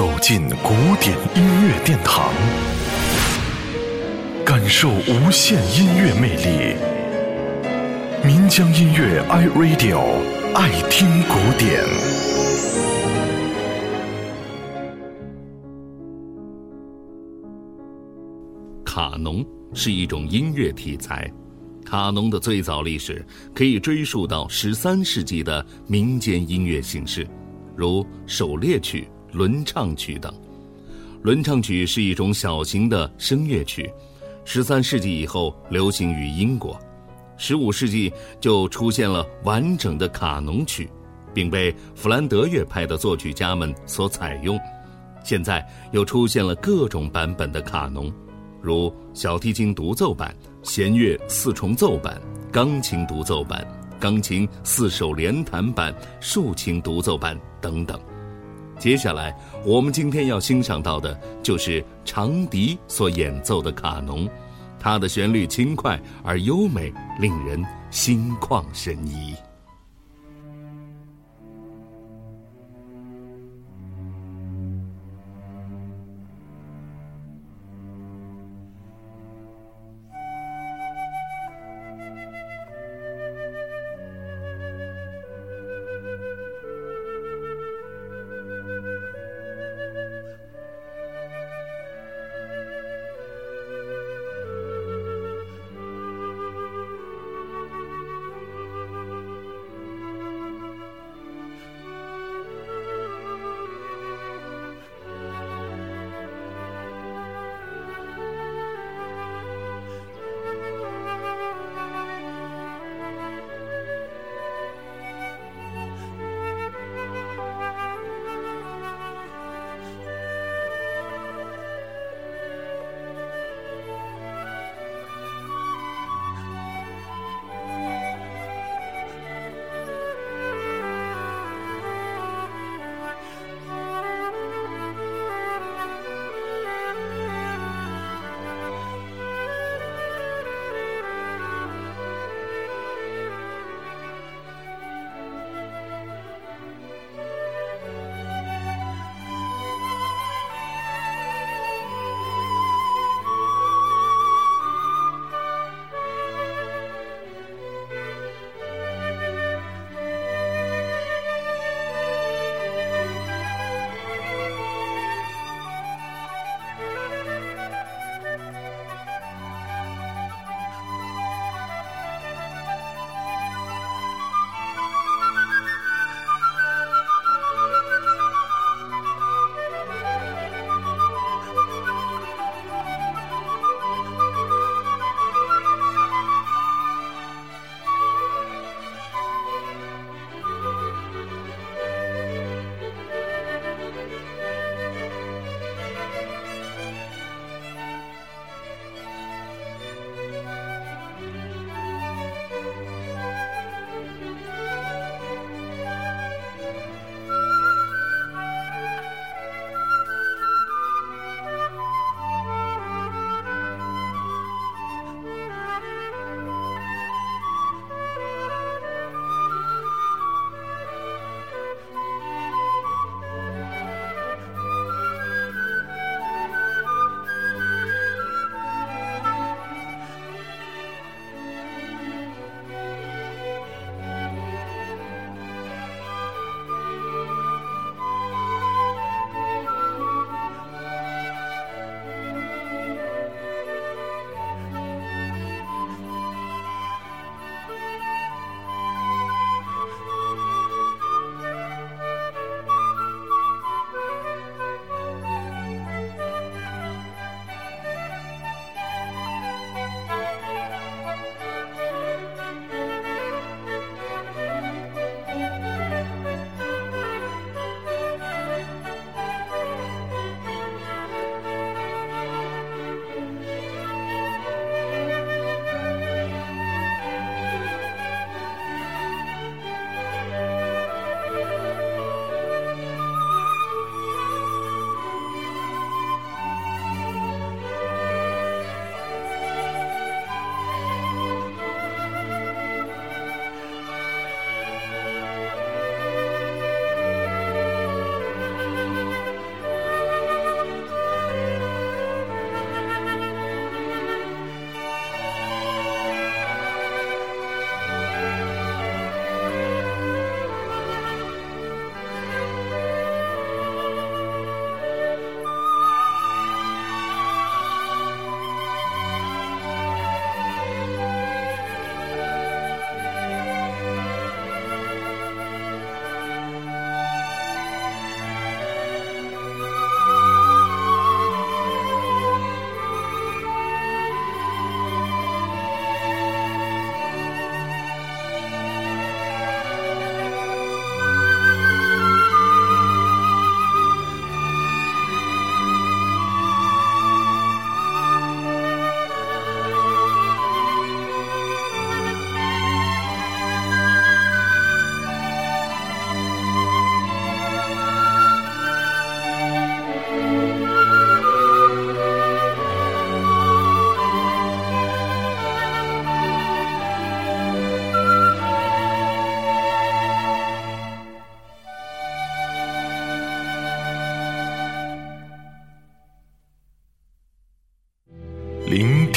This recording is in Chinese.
走进古典音乐殿堂，感受无限音乐魅力。民江音乐 iRadio 爱听古典。卡农是一种音乐题材，卡农的最早历史可以追溯到十三世纪的民间音乐形式，如狩猎曲。轮唱曲等，轮唱曲是一种小型的声乐曲，十三世纪以后流行于英国，十五世纪就出现了完整的卡农曲，并被弗兰德乐派的作曲家们所采用。现在又出现了各种版本的卡农，如小提琴独奏版、弦乐四重奏版、钢琴独奏版、钢琴四手联弹版、竖琴独奏版等等。接下来，我们今天要欣赏到的就是长笛所演奏的卡农，它的旋律轻快而优美，令人心旷神怡。